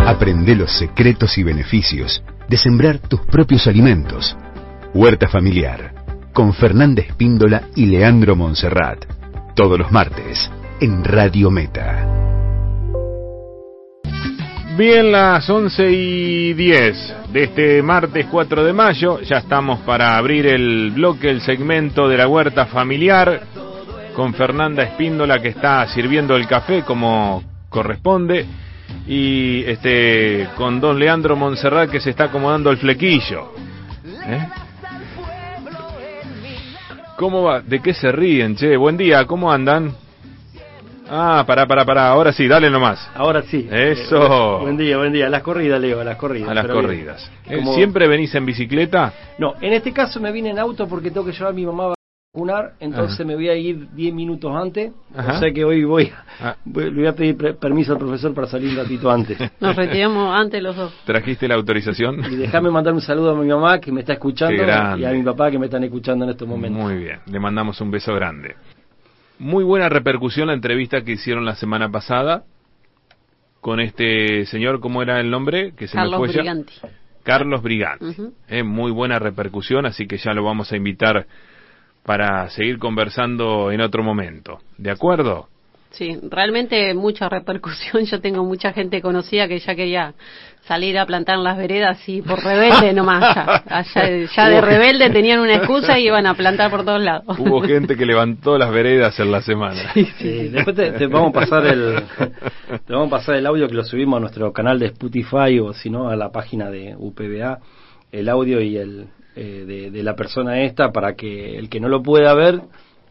Aprende los secretos y beneficios de sembrar tus propios alimentos. Huerta Familiar, con Fernanda Espíndola y Leandro Monserrat. Todos los martes, en Radio Meta. Bien, las 11 y 10 de este martes 4 de mayo, ya estamos para abrir el bloque, el segmento de la huerta familiar, con Fernanda Espíndola que está sirviendo el café como corresponde, y este con don Leandro Monserrat que se está acomodando el flequillo. ¿Eh? ¿Cómo va? ¿De qué se ríen, che? Buen día, ¿cómo andan? Ah, pará, pará, pará. Ahora sí, dale nomás. Ahora sí. Eso. buen día, buen día. A las corridas, Leo, a las corridas. A las corridas. Eh, ¿Siempre venís en bicicleta? No, en este caso me vine en auto porque tengo que llevar a mi mamá vacunar, entonces me voy a ir 10 minutos antes. O sea que hoy voy, ah. voy, le voy a pedir permiso al profesor para salir un ratito antes. Nos retiramos antes los dos. ¿Trajiste la autorización? Y déjame mandar un saludo a mi mamá que me está escuchando y a mi papá que me están escuchando en estos momentos. Muy bien, le mandamos un beso grande. Muy buena repercusión la entrevista que hicieron la semana pasada con este señor, ¿cómo era el nombre? Que se Carlos me fue Briganti. Carlos Briganti. Eh, muy buena repercusión, así que ya lo vamos a invitar para seguir conversando en otro momento. ¿De acuerdo? Sí, realmente mucha repercusión. Yo tengo mucha gente conocida que ya quería salir a plantar las veredas y por rebelde nomás. Ya, de rebelde tenían una excusa y iban a plantar por todos lados. Hubo gente que levantó las veredas en la semana. Sí, Después te, vamos a pasar el te vamos a pasar el audio que lo subimos a nuestro canal de Spotify o si no a la página de UPBA, el audio y el eh, de, la persona esta para que el que no lo pueda ver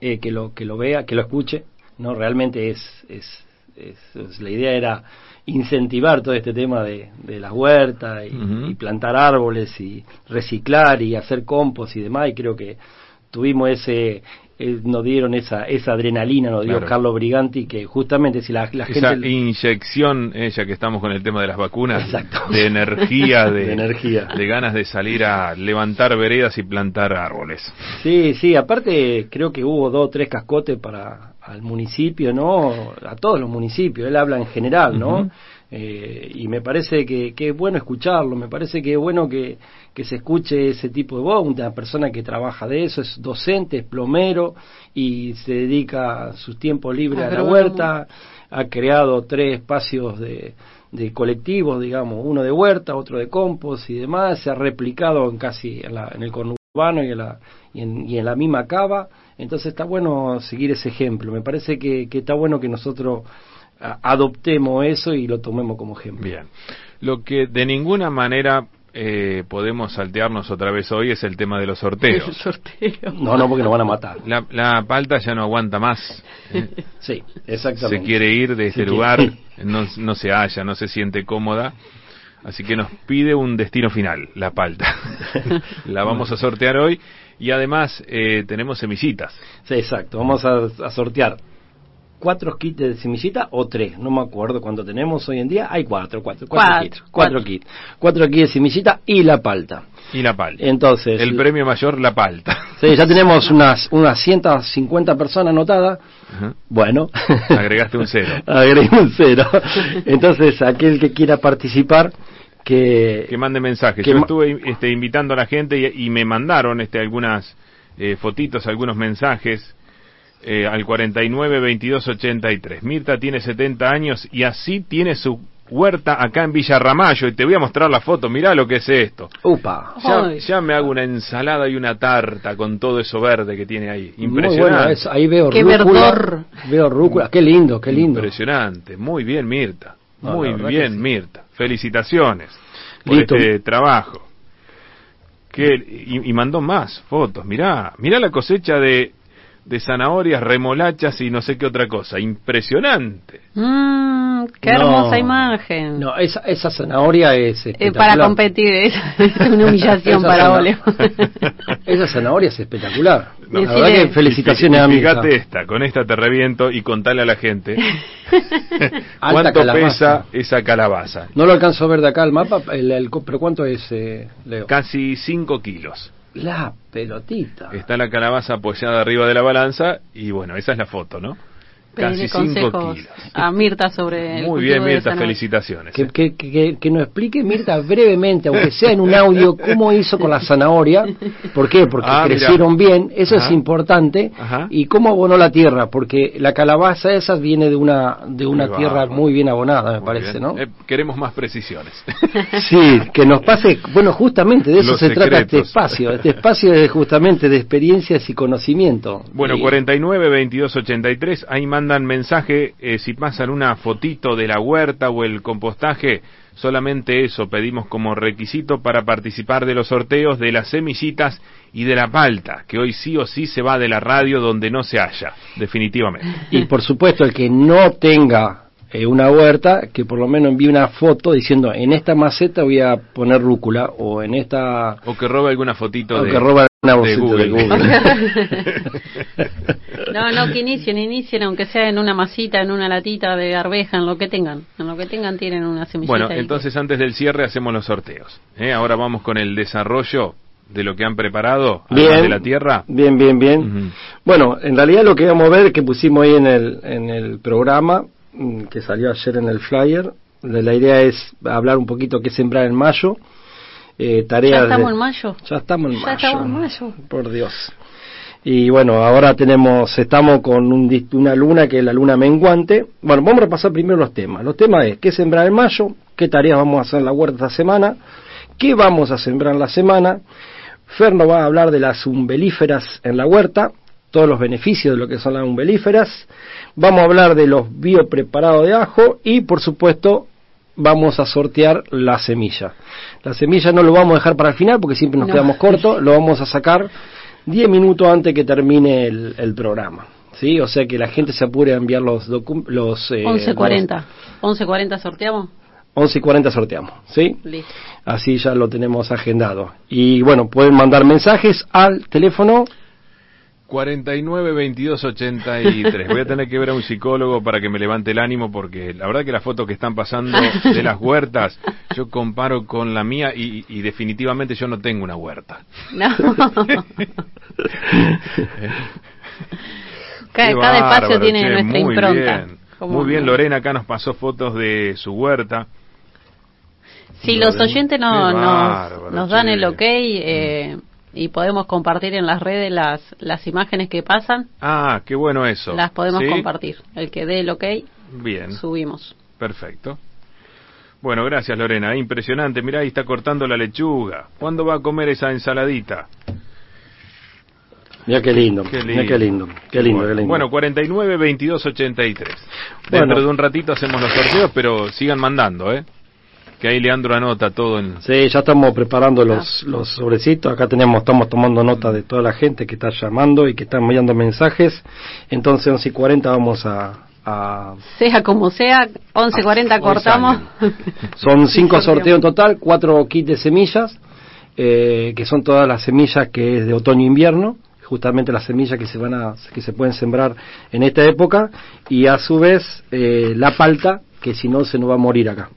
eh, que lo que lo vea, que lo escuche. No, realmente es, es, es la idea era incentivar todo este tema de, de las huertas y, plantar árboles y reciclar y hacer compost y demás y creo que tuvimos ese eh, nos dieron esa esa adrenalina nos dio Carlos Briganti que justamente si la, la esa inyección ella que estamos con el tema de las vacunas de energía de, energía. de ganas de salir a levantar veredas y plantar árboles. Sí sí aparte creo que hubo dos o tres cascotes para al municipio, ¿no? A todos los municipios, él habla en general, ¿no? Eh, y me parece que, que, es bueno escucharlo, me parece que es bueno que, que, se escuche ese tipo de voz, una persona que trabaja de eso, es docente, es plomero y se dedica sus tiempos libres a la huerta, ha creado tres espacios de, de colectivos, digamos, uno de huerta, otro de compost y demás, se ha replicado en casi en, la, en el conurbano y en la, y en, y en la misma cava. Entonces está bueno seguir ese ejemplo. Me parece que, está bueno que nosotros adoptemos eso y lo tomemos como ejemplo. Bien. Lo que de ninguna manera eh, podemos saltearnos otra vez hoy es el tema de los sorteos. No, no, porque nos van a matar. La, la palta ya no aguanta más. ¿eh? Sí, exactamente. Se quiere ir de este lugar, no, no se halla, no se siente cómoda. Así que nos pide un destino final, la palta. la vamos a sortear hoy y además eh, tenemos semillitas. Sí, exacto. Vamos a, sortear cuatro kits de semillita o tres, no me acuerdo cuánto tenemos hoy en día. Hay cuatro, cuatro, cuatro, kits. Cuatro, kits. Cuatro kits de semillita y la palta. Y la palta. Entonces. El premio mayor, la palta. Sí, ya tenemos unas, unas 150 personas anotadas. Bueno. Agregaste un cero. Agregué un cero. Entonces, aquel que quiera participar que, que mande mensajes. Yo estuve este, invitando a la gente y, me mandaron este, algunas eh, fotitos, algunos mensajes eh, al 49 22 83. Mirta tiene 70 años y así tiene su huerta acá en Villa Ramallo y te voy a mostrar la foto, mirá lo que es esto. Upa. Ya, me hago una ensalada y una tarta con todo eso verde que tiene ahí. Impresionante. ahí veo qué verdor. Veo rúcula, qué lindo, qué lindo. Impresionante, muy bien Mirta. Muy bien, Mirta. Felicitaciones por este trabajo. Que, y, mandó más fotos. Mirá, mirá la cosecha de, de zanahorias, remolachas y no sé qué otra cosa. Impresionante. Mmm, qué hermosa imagen. No, esa, esa zanahoria es eh, para competir, es, una humillación para Ole. esa zanahoria es espectacular. la verdad que felicitaciones a mí. Fíjate esta, con esta te reviento y contale a la gente cuánto pesa esa calabaza. No lo alcanzo a ver de acá el mapa, el, pero ¿cuánto es, eh, Leo? Casi 5 kilos. La pelotita. Está la calabaza apoyada arriba de la balanza y bueno, esa es la foto, ¿no? Casi 5 kilos. A Mirta sobre. Muy bien, Mirta, felicitaciones. Que, que, que, que, nos explique, Mirta, brevemente, aunque sea en un audio, cómo hizo con la zanahoria. ¿Por qué? Porque ah, crecieron bien, eso es importante. Y cómo abonó la tierra, porque la calabaza esa viene de una, de una tierra muy bien abonada, me parece, ¿no? Eh, queremos más precisiones. sí, que nos pase. Bueno, justamente de eso se trata este espacio. Este espacio es justamente de experiencias y conocimiento. Bueno, 49, 22, 83, hay más mandan mensaje, eh, si pasan una fotito de la huerta o el compostaje, solamente eso pedimos como requisito para participar de los sorteos de las semillitas y de la palta, que hoy sí o sí se va de la radio donde no se haya, definitivamente. Y por supuesto, el que no tenga eh, una huerta, que por lo menos envíe una foto diciendo, en esta maceta voy a poner rúcula, o en esta... O que robe alguna fotito o de... Que robe una de Google. no, no, que inicien, inicien, aunque sea en una masita, en una latita de arveja, en lo que tengan. En lo que tengan tienen una semillita. Bueno, entonces antes del cierre hacemos los sorteos. ¿eh? Ahora vamos con el desarrollo de lo que han preparado bien, de la tierra. Bien, bien, bien. Bueno, en realidad lo que vamos a ver, que pusimos ahí en el, en el programa, mm, que salió ayer en el flyer, la idea es hablar un poquito qué sembrar en mayo eh, tareas. Ya estamos en mayo. Ya estamos en ya mayo. Estamos en mayo. Por Dios. Y bueno, ahora tenemos, estamos con un, una luna que es la luna menguante. Bueno, vamos a repasar primero los temas. Los temas es qué sembrar en mayo, qué tareas vamos a hacer en la huerta esta semana, qué vamos a sembrar en la semana. Fer nos va a hablar de las umbelíferas en la huerta, todos los beneficios de lo que son las umbelíferas. Vamos a hablar de los biopreparados de ajo y, por supuesto, vamos a sortear la semilla. La semilla no lo vamos a dejar para el final porque siempre nos quedamos cortos, lo vamos a sacar 10 minutos antes que termine el, programa. ¿Sí? O sea que la gente se apure a enviar los los eh, 11.40. 11.40 sorteamos. 11.40 sorteamos, ¿sí? Listo. Así ya lo tenemos agendado. Y bueno, pueden mandar mensajes al teléfono 49 22 83. Voy a tener que ver a un psicólogo para que me levante el ánimo porque la verdad que las fotos que están pasando de las huertas yo comparo con la mía y, definitivamente yo no tengo una huerta. No. cada, espacio tiene nuestra impronta. muy bien, Lorena acá nos pasó fotos de su huerta. Si los oyentes no, nos, dan el ok, eh, y podemos compartir en las redes las, las imágenes que pasan. Ah, qué bueno eso. Las podemos compartir. El que dé el ok, Bien. subimos. Perfecto. Bueno, gracias Lorena. Impresionante. Mirá, ahí está cortando la lechuga. ¿Cuándo va a comer esa ensaladita? Mira qué lindo, qué lindo, qué lindo, qué lindo, bueno, qué lindo. Bueno, 49 22 83. Dentro de un ratito hacemos los sorteos, pero sigan mandando, ¿eh? Que ahí Leandro anota todo en... Sí, ya estamos preparando los, los sobrecitos, acá tenemos, estamos tomando nota de toda la gente que está llamando y que está enviando mensajes, entonces 11 y 40 vamos a... Sea como sea, 11 y 40 cortamos. Son cinco sorteos en total, cuatro kits de semillas, eh, que son todas las semillas que es de otoño-invierno, justamente las semillas que se van a que se pueden sembrar en esta época y a su vez eh, la palta que si no se nos va a morir acá.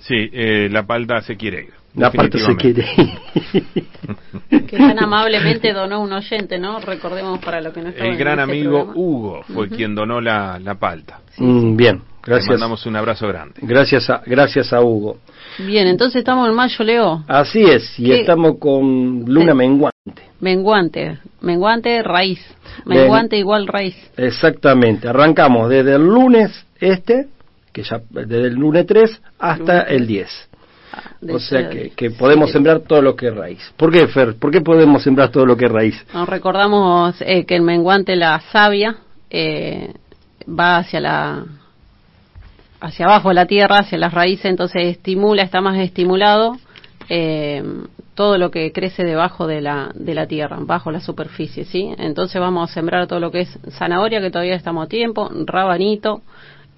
Sí, eh, la palta se quiere ir. La palta se quiere que tan amablemente donó un oyente, ¿no? Recordemos para lo que no El gran amigo Hugo fue quien donó la, la palta. Mm, bien, gracias. Le mandamos un abrazo grande. Gracias a, gracias a Hugo. Bien, entonces estamos en mayo, Leo. Así es, y estamos con luna menguante. Menguante, menguante raíz. Menguante igual raíz. Exactamente, arrancamos desde el lunes este que ya desde el lunes 3 hasta el 10. Ah, o sea que, podemos sembrar todo lo que es raíz. ¿Por qué, Fer? ¿Por qué podemos sembrar todo lo que es raíz? Nos recordamos eh, que el menguante, la savia, eh, va hacia la hacia abajo de la tierra, hacia las raíces, entonces estimula, está más estimulado eh, todo lo que crece debajo de la, de la tierra, bajo la superficie, ¿sí? Entonces vamos a sembrar todo lo que es zanahoria, que todavía estamos a tiempo, rabanito,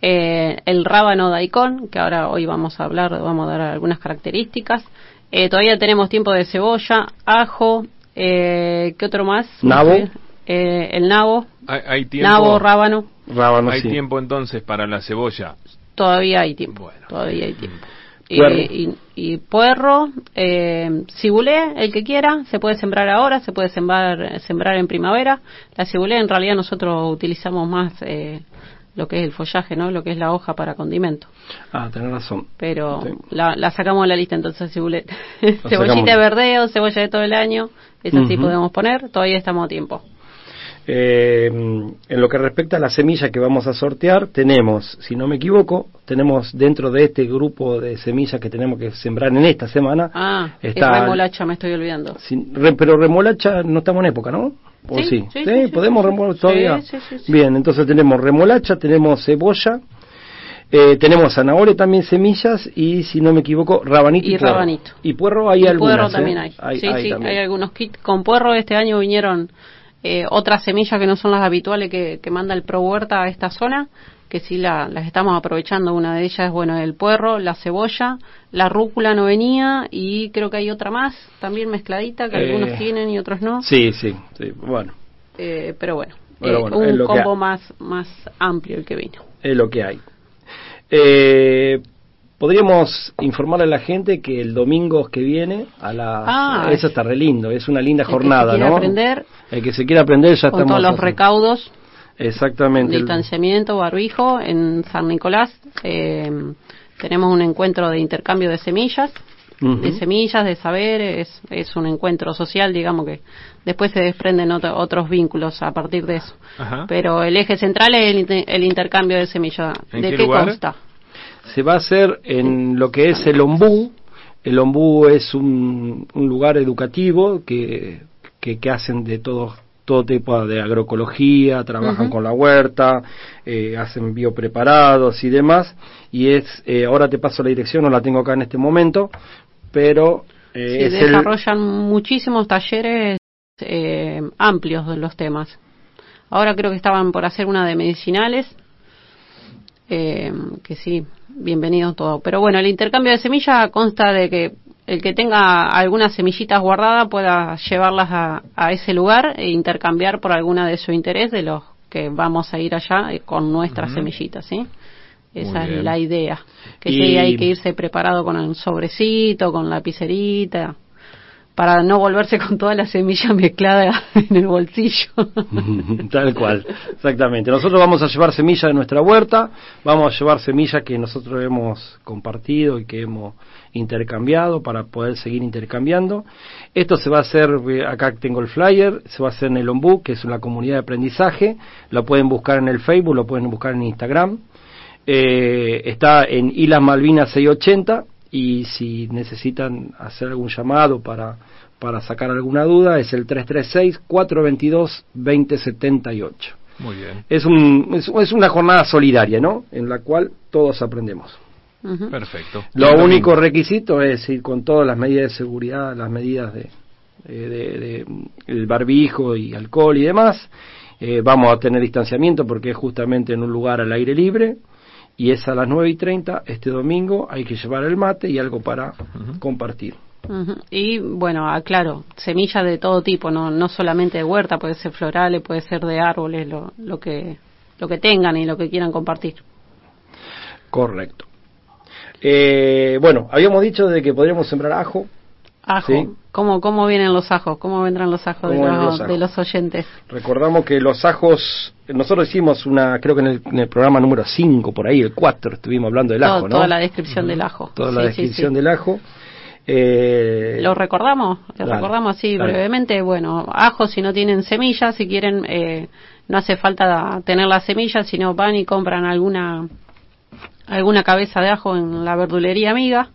eh, el rábano daikon, que ahora hoy vamos a hablar, vamos a dar algunas características. Eh, todavía tenemos tiempo de cebolla, ajo, eh, ¿qué otro más? Nabo. Eh, el nabo. Hay, tiempo, nabo, rábano. hay tiempo entonces para la cebolla. Todavía hay tiempo. todavía hay tiempo. y, y, puerro, eh, cibulé, el que quiera, se puede sembrar ahora, se puede sembrar, sembrar en primavera. La cibulé en realidad nosotros utilizamos más eh, lo que es el follaje, ¿no? Lo que es la hoja para condimento. Ah, tenés razón. Pero la, cachamos de la lista entonces. Cebollita de verdeo, cebolla de todo el año, esa sí podemos poner, todavía estamos a tiempo. Eh, en lo que respecta a la semilla que vamos a sortear, tenemos, si no me equivoco, tenemos dentro de este grupo de semillas que tenemos que sembrar en esta semana. Ah, está remolacha, me estoy olvidando. pero remolacha no estamos en época, ¿no? ¿O sí? Sí, sí, podemos remolacha todavía. Bien, entonces tenemos remolacha, tenemos cebolla. Eh, tenemos zanahoria también semillas y si no me equivoco rabanito y, rabanito y puerro hay y puerro ¿eh? también hay. sí sí hay algunos kits con puerro este año vinieron eh, otras semillas que no son las habituales que, manda el Pro Huerta a esta zona, que sí las estamos aprovechando. Una de ellas es, bueno, el puerro, la cebolla, la rúcula no venía y creo que hay otra más también mezcladita que algunos eh, tienen y otros no. Sí, sí, sí, bueno. Eh, pero bueno, un combo más, más amplio el que vino. Es lo que hay. Podríamos informarle a la gente que el domingo que viene a la ah, eso está re lindo, es una linda jornada, que ¿no? Aprender, el que se quiera aprender ya con todos los recaudos. Exactamente. Distanciamiento, barbijo en San Nicolás. Eh, tenemos un encuentro de intercambio de semillas, de semillas, de saberes. Es un encuentro social, digamos que después se desprenden otros vínculos a partir de eso. Pero el eje central es el, intercambio de semillas. ¿De qué, consta? Se va a hacer en lo que es el ombú. El ombú es un, lugar educativo que, que, hacen de todo, todo tipo de agroecología, trabajan con la huerta, eh, hacen biopreparados y demás. Y es, eh, ahora te paso la dirección, no la tengo acá en este momento, pero... Eh, desarrollan muchísimos talleres amplios de los temas. Ahora creo que estaban por hacer una de medicinales, que sí, bienvenido todo. Pero bueno, el intercambio de semillas consta de que el que tenga algunas semillitas guardadas pueda llevarlas a, ese lugar e intercambiar por alguna de su interés de los que vamos a ir allá eh, con nuestras semillitas, ¿sí? Esa es la idea. Que sí hay que irse preparado con el sobrecito, con la pizzerita para no volverse con toda la semilla mezclada en el bolsillo. Tal cual, exactamente. Nosotros vamos a llevar semillas de nuestra huerta, vamos a llevar semillas que nosotros hemos compartido y que hemos intercambiado para poder seguir intercambiando. Esto se va a hacer, eh, acá tengo el flyer, se va a hacer en el Ombú, que es una comunidad de aprendizaje, lo pueden buscar en el Facebook, lo pueden buscar en Instagram. Eh, está en Islas Malvinas 680 y si necesitan hacer algún llamado para, para sacar alguna duda es el 336-422-2078. Muy bien. Es, un, es, una jornada solidaria, ¿no? En la cual todos aprendemos. Perfecto. Lo único requisito es ir con todas las medidas de seguridad, las medidas de, de, el barbijo y alcohol y demás. Eh, vamos a tener distanciamiento porque es justamente en un lugar al aire libre y es a las 9 y 30 este domingo. Hay que llevar el mate y algo para compartir. Y bueno, aclaro, semillas de todo tipo, no, no solamente de huerta, puede ser florales, puede ser de árboles, lo, lo, que, lo que tengan y lo que quieran compartir. Correcto. Eh, bueno, habíamos dicho de que podríamos sembrar ajo, Ajo. ¿Cómo, ¿Cómo vienen los ajos? ¿Cómo vendrán los ajos, de los, de los, oyentes? Recordamos que los ajos, nosotros hicimos una, creo que en el, programa número 5, por ahí, el 4, estuvimos hablando del ajo, ¿no? Toda la descripción del ajo. Toda la descripción del ajo. Eh, ¿Lo recordamos? Lo recordamos así brevemente. Bueno, ajo si no tienen semillas, si quieren, eh, no hace falta tener las semillas, sino van y compran alguna alguna cabeza de ajo en la verdulería amiga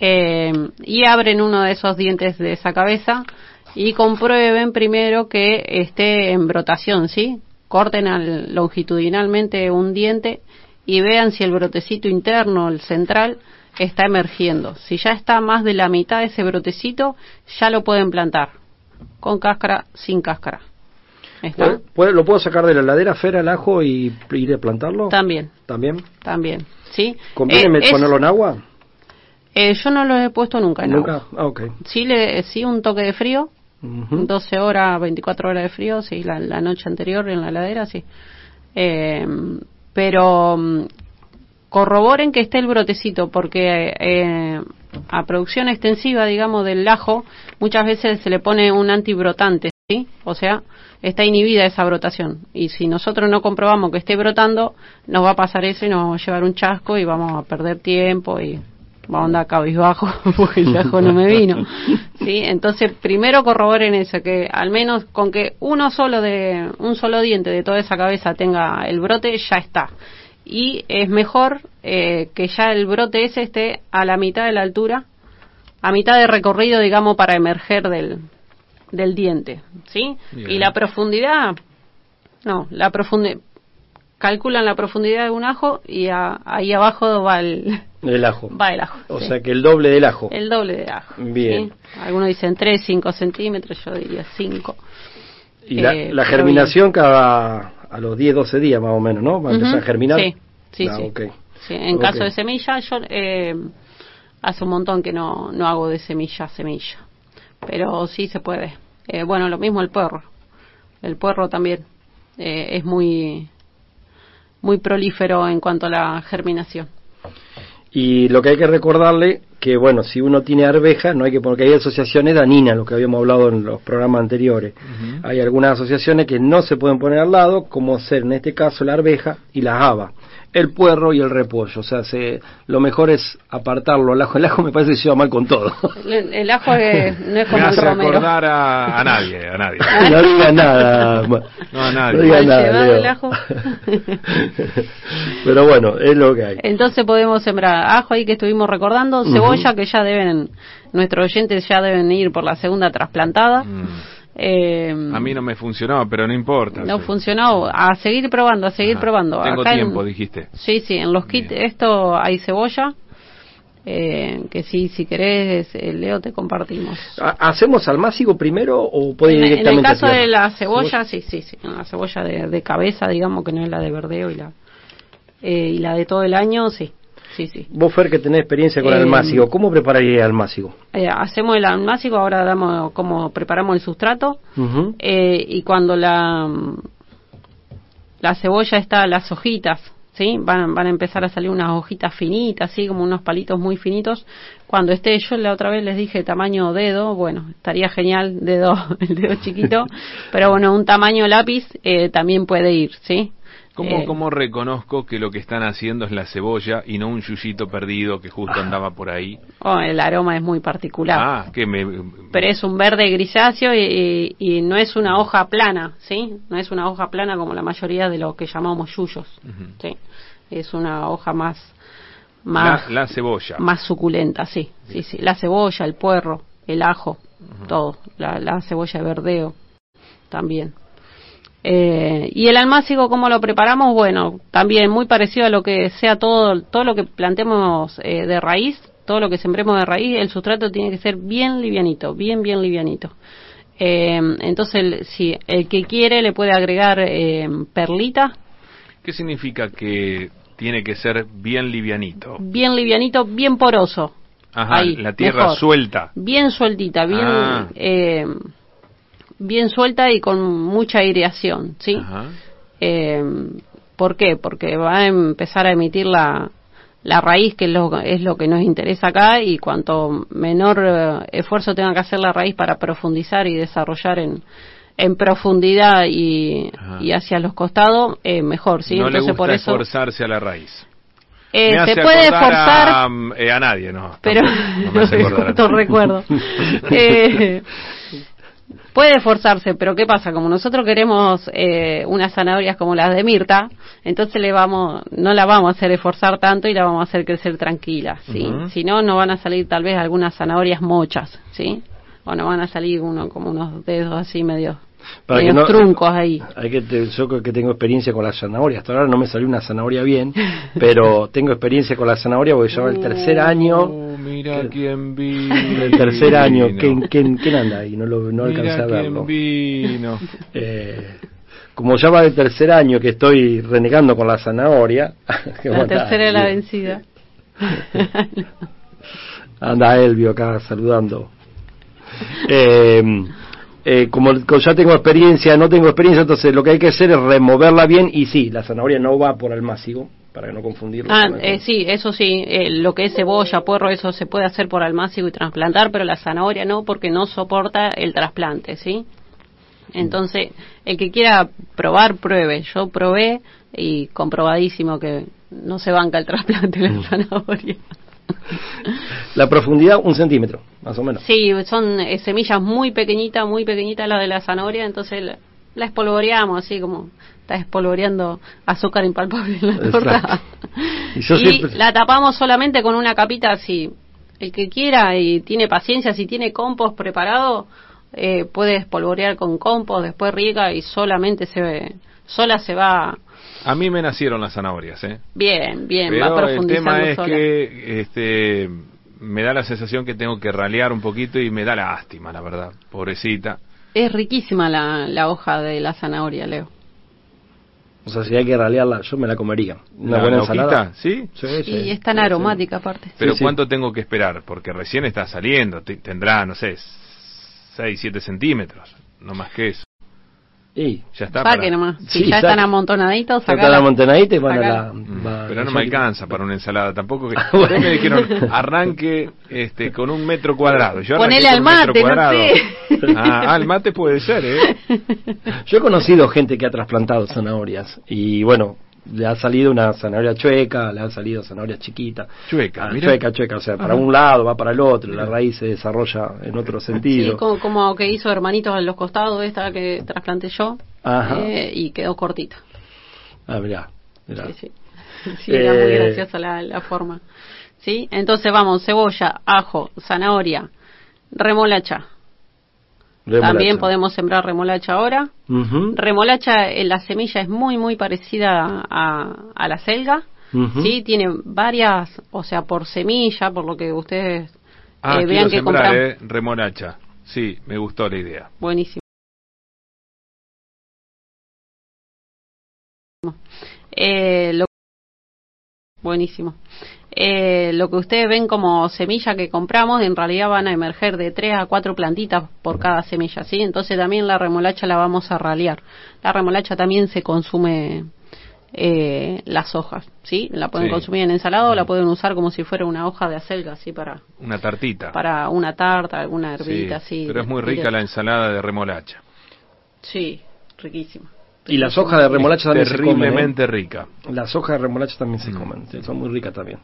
eh, y abren uno de esos dientes de esa cabeza y comprueben primero que esté en brotación, ¿sí? Corten longitudinalmente un diente y vean si el brotecito interno, el central, está emergiendo. Si ya está más de la mitad de ese brotecito, ya lo pueden plantar, con cáscara, sin cáscara. ¿Lo puedo sacar de la ladera, Fera, el ajo y ir a plantarlo? También. ¿También? También, ¿sí? ¿Conviene eh, ponerlo en agua? Eh, yo no lo he puesto nunca en ¿Nunca? Ah, ok. Sí, le, sí, un toque de frío. 12 horas, 24 horas de frío, sí, la, la noche anterior en la ladera, sí. Eh, pero mm, corroboren que esté el brotecito, porque eh, a producción extensiva, digamos, del ajo, muchas veces se le pone un antibrotante, ¿sí? O sea, está inhibida esa brotación. Y si nosotros no comprobamos que esté brotando, nos va a pasar eso y nos vamos a llevar un chasco y vamos a perder tiempo y vamos a andar cabizbajo porque el ajo no me vino. ¿Sí? Entonces, primero corroboren eso, que al menos con que uno solo de, un solo diente de toda esa cabeza tenga el brote, ya está. Y es mejor eh, que ya el brote ese esté a la mitad de la altura, a mitad de recorrido, digamos, para emerger del, del diente, ¿sí? Bien. Y la profundidad, no, la profundidad, calculan la profundidad de un ajo y a- ahí abajo va el, El ajo. va el ajo. O sí. sea que el doble del ajo. el doble de ajo. Bien. ¿sí? Algunos dicen 3, 5 centímetros, yo diría 5. Y la, Eh, la germinación cada a los 10, 12 días más o menos, ¿no? Va a empezar a germinar. Sí, sí, Ah, sí. en caso de semilla, yo eh, hace un montón que no, no hago de semilla a semilla. Pero sí se puede. Eh, bueno, lo mismo el puerro. El puerro también eh, es muy, muy prolífero en cuanto a la germinación. Y lo que hay que recordarle que, bueno, si uno tiene arveja, no hay que porque hay asociaciones daninas, lo que habíamos hablado en los programas anteriores. Hay algunas asociaciones que no se pueden poner al lado, como ser en este caso la arveja y la haba. El puerro y el repollo, o sea, se, lo mejor es apartarlo al ajo. El ajo me parece que se lleva mal con todo. El, el ajo es- no es Me como el hace romero. acordar a, a nadie, a nadie. no diga nada. No, a nadie. No diga nada, el ajo. Pero bueno, es lo que hay. Entonces podemos sembrar ajo ahí que estuvimos recordando, cebolla que ya deben, nuestros oyentes ya deben ir por la segunda trasplantada. Mm. Eh, A mí no me funcionó, pero no importa. no Sí. funcionó. A seguir probando, a seguir Ajá. probando. Tengo Acá en- tiempo, dijiste. Sí, sí, en los kits esto hay cebolla. Eh, que sí, si querés, eh, Leo, te compartimos. ¿Ha- ¿Hacemos almácigo primero o puede ir En, en el directamente caso de la cebolla, sí, sí, sí. En la cebolla de, de cabeza, digamos, que no es la de verdeo y la, eh, y la de todo el año, sí. Sí, sí. Vos, Fer, que tenés experiencia con Eh, almácigo, ¿cómo prepararía el almácigo? Eh, hacemos el almácigo, ahora damos como preparamos el sustrato eh, y cuando la la cebolla está, las hojitas, ¿sí? Van, van a empezar a salir unas hojitas finitas, así como unos palitos muy finitos. Cuando esté, yo la otra vez les dije tamaño dedo, bueno, estaría genial dedo, el dedo chiquito, pero bueno, un tamaño lápiz eh, también puede ir, ¿sí? ¿Cómo, Eh, ¿Cómo reconozco que lo que están haciendo es la cebolla y no un yuyito perdido que justo andaba por ahí? oh, el aroma es muy particular. Ah, que me... pero es un verde grisáceo y, y- y no es una hoja plana, ¿sí? No es una hoja plana como la mayoría de lo que llamamos yuyos. Es una hoja más más La, la cebolla. más suculenta, sí, sí, sí. La cebolla, el puerro, el ajo, todo. La, la cebolla de verdeo también. Eh, y el almácigo, ¿cómo lo preparamos? Bueno, también muy parecido a lo que sea todo, todo lo que plantemos eh, de raíz, todo lo que sembremos de raíz, el sustrato tiene que ser bien livianito, bien, bien livianito. Eh, entonces, el- si el que quiere le puede agregar eh, perlita, ¿Qué significa que tiene que ser bien livianito? bien livianito, bien poroso. Ajá, Ahí, la tierra mejor. suelta. bien sueltita, bien Ah. Bien suelta y con mucha aireación, ¿sí? Ajá. Eh, ¿Por qué? Porque va a empezar a emitir la, la raíz, que es lo, es lo que nos interesa acá, y cuanto menor eh, esfuerzo tenga que hacer la raíz para profundizar y desarrollar en, en profundidad y, y hacia los costados, eh, mejor, ¿sí? no le Entonces gusta por eso esforzarse a la raíz. eh, me se hace puede forzar A, eh, a nadie, no. pero tampoco, no me hace nadie. recuerdo. Eh, puede esforzarse, pero ¿qué pasa? Como nosotros queremos eh, unas zanahorias como las de Mirta, entonces le vamos, no la vamos a hacer esforzar tanto y la vamos a hacer crecer tranquila, ¿sí? Ujú. Si no, no van a salir tal vez algunas zanahorias mochas, ¿sí? O no van a salir uno como unos dedos así medio, Para que no- truncos ahí. Hay que yo creo que tengo experiencia con la zanahoria. Hasta ahora no me salió una zanahoria bien, pero tengo experiencia con la zanahoria porque lleva el tercer año. Mira quién vino. El tercer año. ¿Quién, quién, quién anda ahí? No, lo, no Mira alcancé a quién verlo. vino. Eh, como ya va del tercer año que estoy renegando con la zanahoria. La tercera es la vencida. Anda Elvio acá saludando. Eh, eh, como, como ya tengo experiencia, no tengo experiencia, entonces lo que hay que hacer es removerla bien y sí, la zanahoria no va por almácigo, para no confundirlo. Ah, con eh, sí, eso sí, eh, lo que es cebolla, puerro, eso se puede hacer por almácigo y trasplantar, pero la zanahoria no, porque no soporta el trasplante, ¿sí? Entonces, el que quiera probar, pruebe. Yo probé y comprobadísimo que no se banca el trasplante de la zanahoria. La profundidad, un centímetro, más o menos. Sí, son eh, semillas muy pequeñitas, muy pequeñitas la de la zanahoria, entonces la, la espolvoreamos así como está espolvoreando azúcar impalpable en la torta. Y yo y siempre- la tapamos solamente con una capita así. El que quiera y tiene paciencia, si tiene compost preparado, eh, puede espolvorear con compost, después riega y solamente se sola se va A mí me nacieron las zanahorias, ¿eh? bien, bien, va Pero el profundizando tema es sola. que este, me da la sensación que tengo que ralear un poquito y me da lástima, la verdad. Pobrecita. Es riquísima la, la hoja de la zanahoria, Leo. O sea, si hay que ralearla, yo me la comería. Una La- buena la ensalada. hojita, ¿sí? Sí, sí. Y es tan Sí, sí. aromática aparte. Pero sí. ¿cuánto tengo que esperar? Porque recién está saliendo. te- Tendrá, no sé, 6, 7 centímetros. No más que eso. Y Ya está. Saque para- nomás. Si Sí, ya saque. están amontonaditos, saca sacala. la montanadita y van a la... Mm, va- Pero no me alcanza para una ensalada tampoco. Que, Bueno. Ustedes me dijeron arranque este, con un metro cuadrado. Yo Ponele al mate, no sé. Ah, al mate puede ser, ¿eh? Yo he conocido gente que ha trasplantado zanahorias y bueno, le ha salido una zanahoria chueca, le han salido zanahoria chiquita. Chueca, Ah, chueca, chueca, o sea, para Ajá. un lado va para el otro, la raíz se desarrolla en otro sentido. Sí, como, como que hizo hermanitos en los costados, esta que trasplanté yo, Ajá. eh, y quedó cortita. Ah, mirá, mirá. Sí, sí. Sí, era muy Eh, graciosa la, la forma. ¿Sí? Entonces vamos, cebolla, ajo, zanahoria, remolacha. Remolacha. También podemos sembrar remolacha ahora. Remolacha, eh, la semilla es muy, muy parecida a, a la selga. Sí, tiene varias, o sea, por semilla, por lo que ustedes Ah, eh, vean que sembrar, compran. ¿eh? Remolacha. Sí, me gustó la idea. Buenísimo. Eh, lo- Buenísimo. Eh, lo que ustedes ven como semilla que compramos, en realidad van a emerger de 3 a 4 plantitas por cada semilla, ¿sí? Entonces también la remolacha la vamos a ralear. La remolacha también se consume eh, las hojas, ¿sí? La pueden Sí. consumir en ensalada o la pueden usar como si fuera una hoja de acelga, ¿sí? Para, Una tartita. para una tarta, alguna Sí, hervidita, sí. pero es muy rica la ensalada de remolacha. Sí, riquísima. Y las hojas de remolacha también se comen. ¿eh? Terriblemente rica. Las hojas de remolacha también se Mm. comen, son muy ricas también.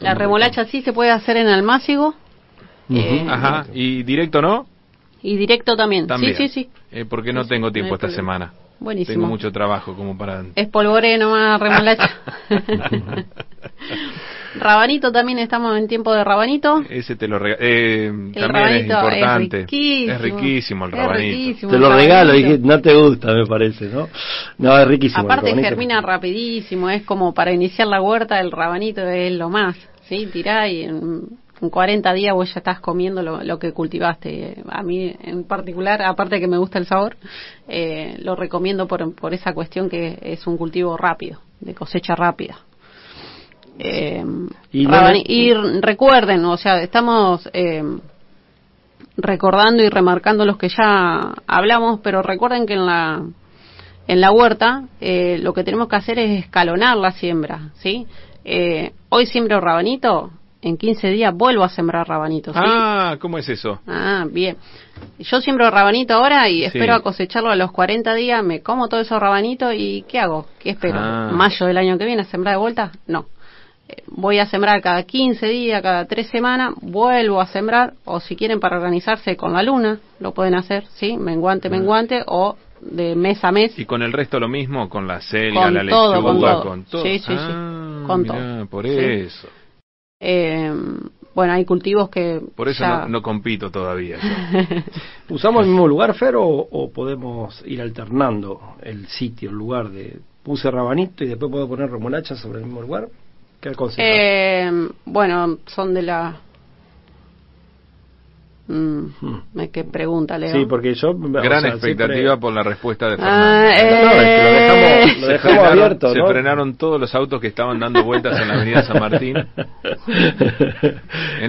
La remolacha sí se puede hacer en almácigo eh, Ujú. Ajá, y directo no? y directo también. También. Sí, sí, sí. Eh, porque no Sí, tengo tiempo no esta problema. semana. Buenísimo. Tengo mucho trabajo como para... Espolvoré nomás remolacha. rabanito también, estamos en tiempo de rabanito. Ese te lo regalo. Eh, El también es importante. es riquísimo. Es riquísimo el Es rabanito. riquísimo Te el lo regalo, dije, no te gusta, me parece, ¿no? No, es riquísimo. el Aparte rabanito. germina rapidísimo, es como para iniciar la huerta, el rabanito es lo más, ¿sí? Tirá y en, en 40 días vos ya estás comiendo lo, lo que cultivaste. A mí en particular, aparte que me gusta el sabor, eh, lo recomiendo por, por esa cuestión que es un cultivo rápido, de cosecha rápida. Eh, Y no recuerden, o sea, estamos... Eh, recordando y remarcando los que ya hablamos, pero recuerden que en la en la huerta eh, lo que tenemos que hacer es escalonar la siembra, ¿sí? Eh, hoy siembro rabanito, en 15 días vuelvo a sembrar rabanito, ¿sí? Ah, ¿cómo es eso? Ah, bien. Yo siembro rabanito ahora y Sí. espero a cosecharlo a los 40 días, me como todo esos rabanitos y ¿qué hago? ¿Qué espero? Ah. ¿Mayo del año que viene a sembrar de vuelta? No. Voy a sembrar cada 15 días, cada 3 semanas, vuelvo a sembrar, o si quieren para organizarse con la luna, lo pueden hacer, ¿sí? Menguante, menguante, o de mes a mes. ¿Y con el resto lo mismo? ¿Con la Con la todo, lechuga, con todo. todo? Sí, sí, sí. Ah, Con mirá, todo. por Sí. eso. Eh, bueno, hay cultivos que... Por eso ya- no, no compito todavía. yo. ¿Usamos el mismo lugar, Fer, o, o podemos ir alternando el sitio, el lugar de... Puse rabanito y después puedo poner remolacha sobre el mismo lugar? Eh, bueno, son de la... Mm, me que pregunta, Leo. Sí, porque yo... Gran expectativa siempre- por la respuesta de Ah, Fernando. No, es que lo dejamos, lo Se dejamos frenaron- abierto, se ¿no? frenaron todos los autos que estaban dando vueltas en la avenida San Martín. En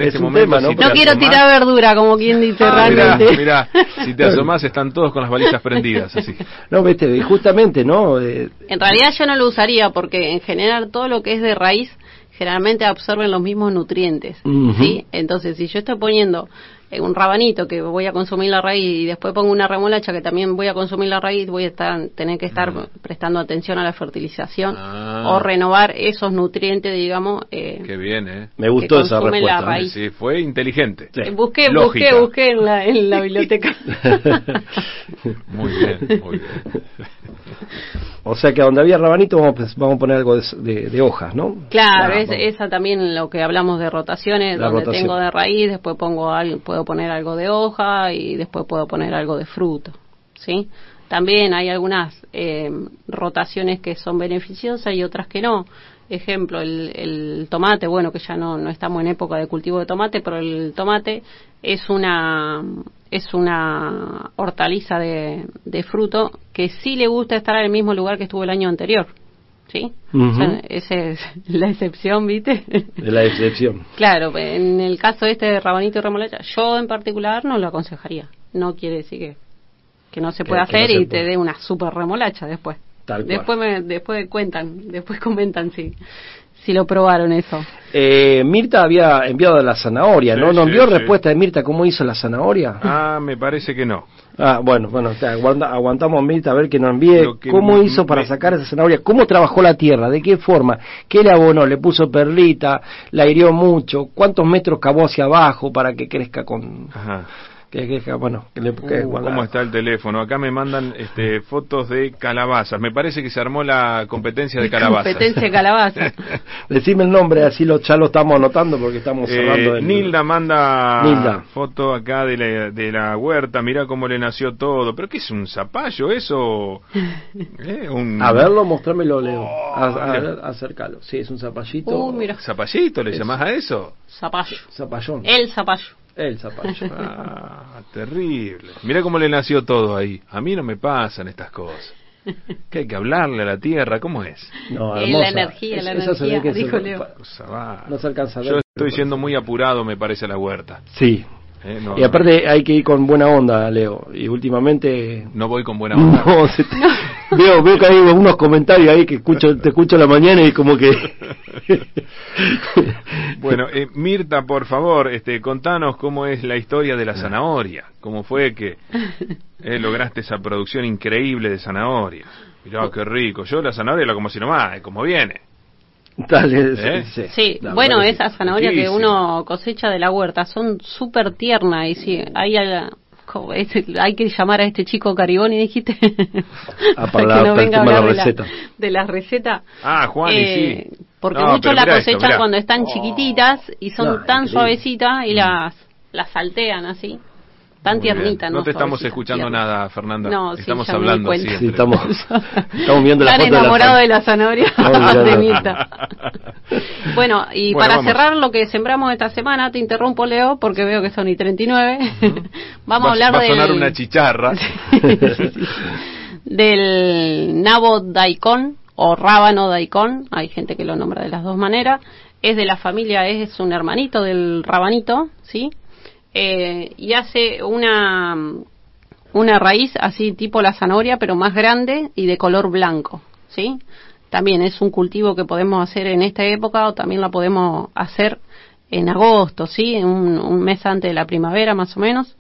Es este momento, tema, ¿no? si No quiero asomás- tirar verdura, como quien dice Ah, mirá, realmente. mirá, si te asomás están todos con las balizas prendidas, así. No, viste, y justamente, ¿no? Eh, En realidad yo no lo usaría porque en general todo lo que es de raíz generalmente absorben los mismos nutrientes. ¿sí? Entonces, si yo estoy poniendo eh, un rabanito que voy a consumir la raíz y después pongo una remolacha que también voy a consumir la raíz, voy a estar, tener que estar prestando atención a la fertilización Mm. Ah. o renovar esos nutrientes, digamos. eh, Qué bien, ¿eh? me gustó esa la respuesta. Sí, fue inteligente. Sí. eh, Busqué, Lógica. busqué, busqué en la, en la biblioteca. Muy bien, muy bien. O sea que donde había rabanito vamos, vamos a poner algo de, de- de hojas, ¿no? Claro, Ah, es, esa también lo que hablamos de rotaciones, donde rotación. tengo de raíz, después pongo algo, puedo poner algo de hoja y después puedo poner algo de fruto, ¿sí? También hay algunas eh, rotaciones que son beneficiosas y otras que no. Ejemplo, el, el tomate, bueno, que ya no, no estamos en época de cultivo de tomate, pero el tomate es una es una hortaliza de, de fruto que sí le gusta estar en el mismo lugar que estuvo el año anterior. ¿Sí? O sea, Ujú. esa es la excepción, ¿viste? La excepción. claro, en el caso este de rabanito y remolacha, yo en particular no lo aconsejaría. No quiere decir que, que no se pueda no hacer y puede. te dé una super remolacha después. Tal cual. después me, después cuentan, después comentan si, si lo probaron eso. Eh, Mirta había enviado la zanahoria, ¿no? Sí, ¿No envió sí. respuesta de Mirta cómo hizo la zanahoria? Ah, me parece que no. Ah, bueno, bueno, aguanta- aguantamos Mirta a ver que nos envíe que cómo me- hizo para me- sacar esa zanahoria, cómo trabajó la tierra, de qué forma, qué le abonó, le puso perlita, la hirió mucho, cuántos metros cavó hacia abajo para que crezca con... Ajá. Que, bueno, que le, que- Uh, ¿Cómo está el teléfono? Acá me mandan este, fotos de calabazas. Me parece que se armó la competencia de calabazas. Competencia de calabaza. Decime el nombre, así lo, ya lo estamos anotando porque estamos cerrando Eh, el... Nilda manda Nilda. foto acá de la, de la huerta, mira cómo le nació todo. ¿Pero qué es un zapallo eso? ¿Eh? Un A verlo, mostrámelo, Leo. Oh, A, a- acércalo. Sí, es un zapallito. Uh, mira. zapallito, ¿le Es- llamás a eso? Zapallo. Zapallón. El zapallo. El zapallo. Ah, terrible. Mira cómo le nació todo ahí. A mí no me pasan estas cosas. Que hay que hablarle a la tierra, ¿cómo es? No, hermosa. la energía, la energía, dijo Leo. No se alcanza a ver. Yo estoy siendo muy apurado, me parece, a la huerta. Sí. ¿Eh? No, Y aparte hay que ir con buena onda, Leo. Y últimamente... no voy con buena onda. No, se te- veo, veo que hay unos comentarios ahí que escucho, te escucho a la mañana y como que... Bueno, eh, Mirta, por favor, este, contanos cómo es la historia de la zanahoria. ¿Cómo fue que eh, lograste esa producción increíble de zanahoria? Mirá, qué rico. Yo la zanahoria la como si nomás, como viene. Dale, ¿Eh? Sí, la bueno, esas zanahorias que uno cosecha de la huerta son súper tiernas y sí, hay, al- co- es- hay que llamar a este chico Cariboni, dijiste, Ah, para la- para el tema de la hablar receta. de las recetas. Ah, Juan, y Eh, sí. Porque No, muchos la esto, cosechan cuando están Oh. chiquititas y son No, tan suavecitas y las, las saltean así, tan tiernitas. No te estamos escuchando nada, Fernanda. No, sí, estamos hablando. Sí, estamos, estamos viendo la Tan de enamorado de la zanahoria de. Bueno, y Bueno, para vamos. cerrar lo que sembramos esta semana, te interrumpo, Leo, porque veo que son y 39. Vamos Va- a hablar va a del, sonar una chicharra. del nabo daikon o rábano daikon. Hay gente que lo nombra de las dos maneras. Es de la familia, es un hermanito del rabanito, ¿sí? Eh, y hace una una raíz así tipo la zanahoria, pero más grande y de color blanco, ¿sí? También es un cultivo que podemos hacer en esta época o también la podemos hacer en agosto, ¿sí? Un, un mes antes de la primavera más o menos.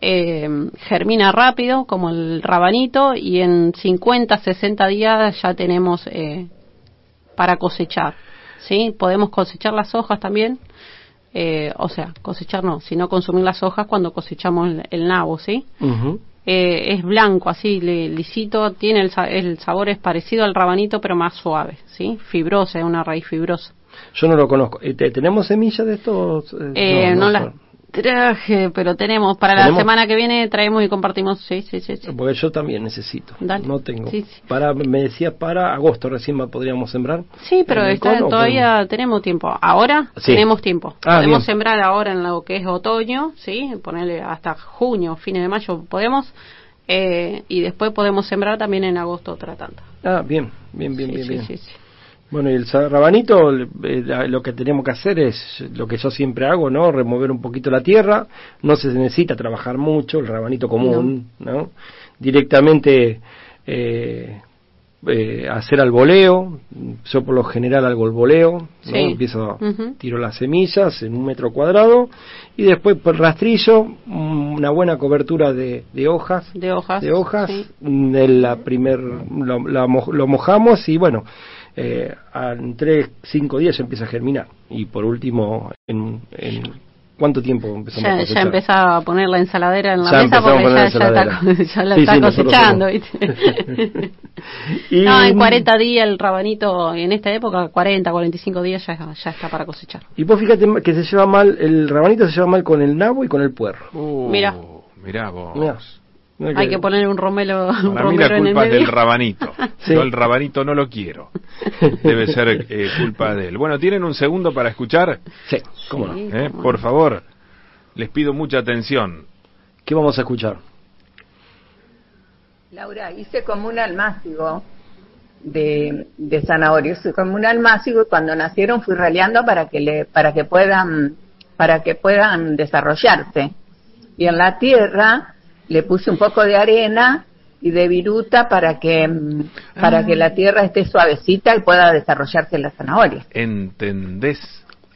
Eh, germina rápido como el rabanito y en 50, 60 días ya tenemos eh, para cosechar, ¿sí? Podemos cosechar las hojas también, eh, o sea, cosechar no, sino consumir las hojas cuando cosechamos el, el nabo, ¿sí? Eh, es blanco, así, li- lisito, tiene el, el sabor es parecido al rabanito, pero más suave, ¿sí? Fibrosa, es una raíz fibrosa. Yo no lo conozco. Eh, te- ¿Tenemos semillas de estos? Eh, no, las, traje, pero tenemos para la semana que viene traemos y compartimos. Sí, sí, sí. Porque yo también necesito. Dale. No tengo. Para me decía para agosto recién podríamos sembrar. Sí, pero está, todavía tenemos tiempo. Ahora tenemos tiempo. Ah, podemos sembrar ahora en lo que es otoño, sí, ponerle hasta junio, fines de mayo podemos. Eh, y después podemos sembrar también en agosto otra tanta. Ah, bien, bien, bien, bien. bien. Bueno, y el rabanito, eh, lo que tenemos que hacer es lo que yo siempre hago, ¿no? Remover un poquito la tierra, no se necesita trabajar mucho, el rabanito común, ¿no? Directamente eh, eh, hacer al voleo, yo por lo general hago el voleo, ¿no? empiezo, tiro las semillas en un metro cuadrado. Y después por rastrillo una buena cobertura de, de hojas, de hojas, de hojas, la primer lo, lo mojamos y bueno, eh, en 3, 5 días ya empieza a germinar. Y por último, en, en ¿cuánto tiempo empezamos ya, a Ya empezaba a poner la ensaladera en la mesa porque ya, ya, la está cosechando. y, no, en 40 días el rabanito, en esta época, 40, 45 días ya, ya está para cosechar. Y vos fíjate que se lleva mal, el rabanito se lleva mal con el nabo y con el puerro. Uh, Mira. Mirá vos. Hay que poner un romelo, un Para mí la culpa es del rabanito. Yo el rabanito no lo quiero. Debe ser eh, culpa de él. Bueno, ¿tienen un segundo para escuchar? Sí, cómo no. ¿Eh? Por favor, les pido mucha atención. ¿Qué vamos a escuchar? Laura, hice como un almácigo de, de zanahorios, como un almácigo y cuando nacieron fui raleando para que le, para que puedan, para que puedan desarrollarse. Y en la tierra le puse un poco de arena y de viruta para que para que la ah. tierra esté suavecita y pueda desarrollarse la zanahoria. ¿Entendés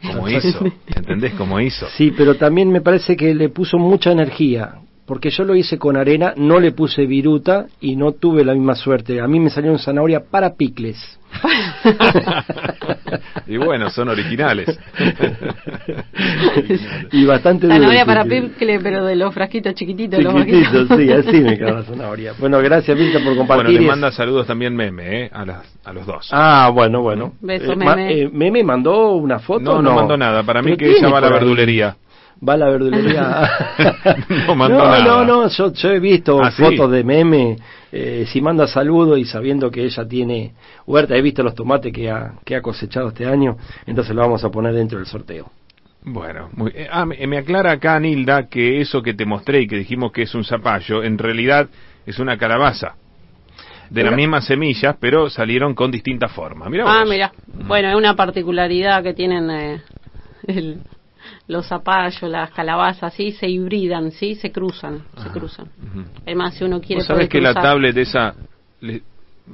cómo hizo? ¿Entendés cómo hizo? Sí, pero también me parece que le puso mucha energía, porque yo lo hice con arena, no le puse viruta y no tuve la misma suerte. A mí me salió una zanahoria para picles. y bueno, son originales. y bastante Zanahoria para picle, pero de los frasquitos chiquititos. Chiquititos, sí, así me quedó la zanahoria. Bueno, gracias, Mirta, por compartir. Bueno, le manda saludos también Meme, ¿eh? A, las, a los dos. Ah, bueno, bueno. Beso, eh, Meme. Eh, ¿Meme mandó una foto? No, no, mandó nada. Para mí que ella va a la verdulería va a la verdulería. no, no, no, yo, yo he visto ah, fotos de meme, eh, si manda saludos y sabiendo que ella tiene huerta, he visto los tomates que ha, que ha cosechado este año, entonces lo vamos a poner dentro del sorteo. Bueno, muy, eh, ah, me aclara acá Nilda que eso que te mostré y que dijimos que es un zapallo, en realidad es una calabaza de las mismas semillas, pero salieron con distintas formas. ah, mira. Bueno, es una particularidad que tienen eh, el, los zapallos, las calabazas, sí, se hibridan, sí, se cruzan, se cruzan. Además, si uno quiere... ¿Sabes que la tablet esa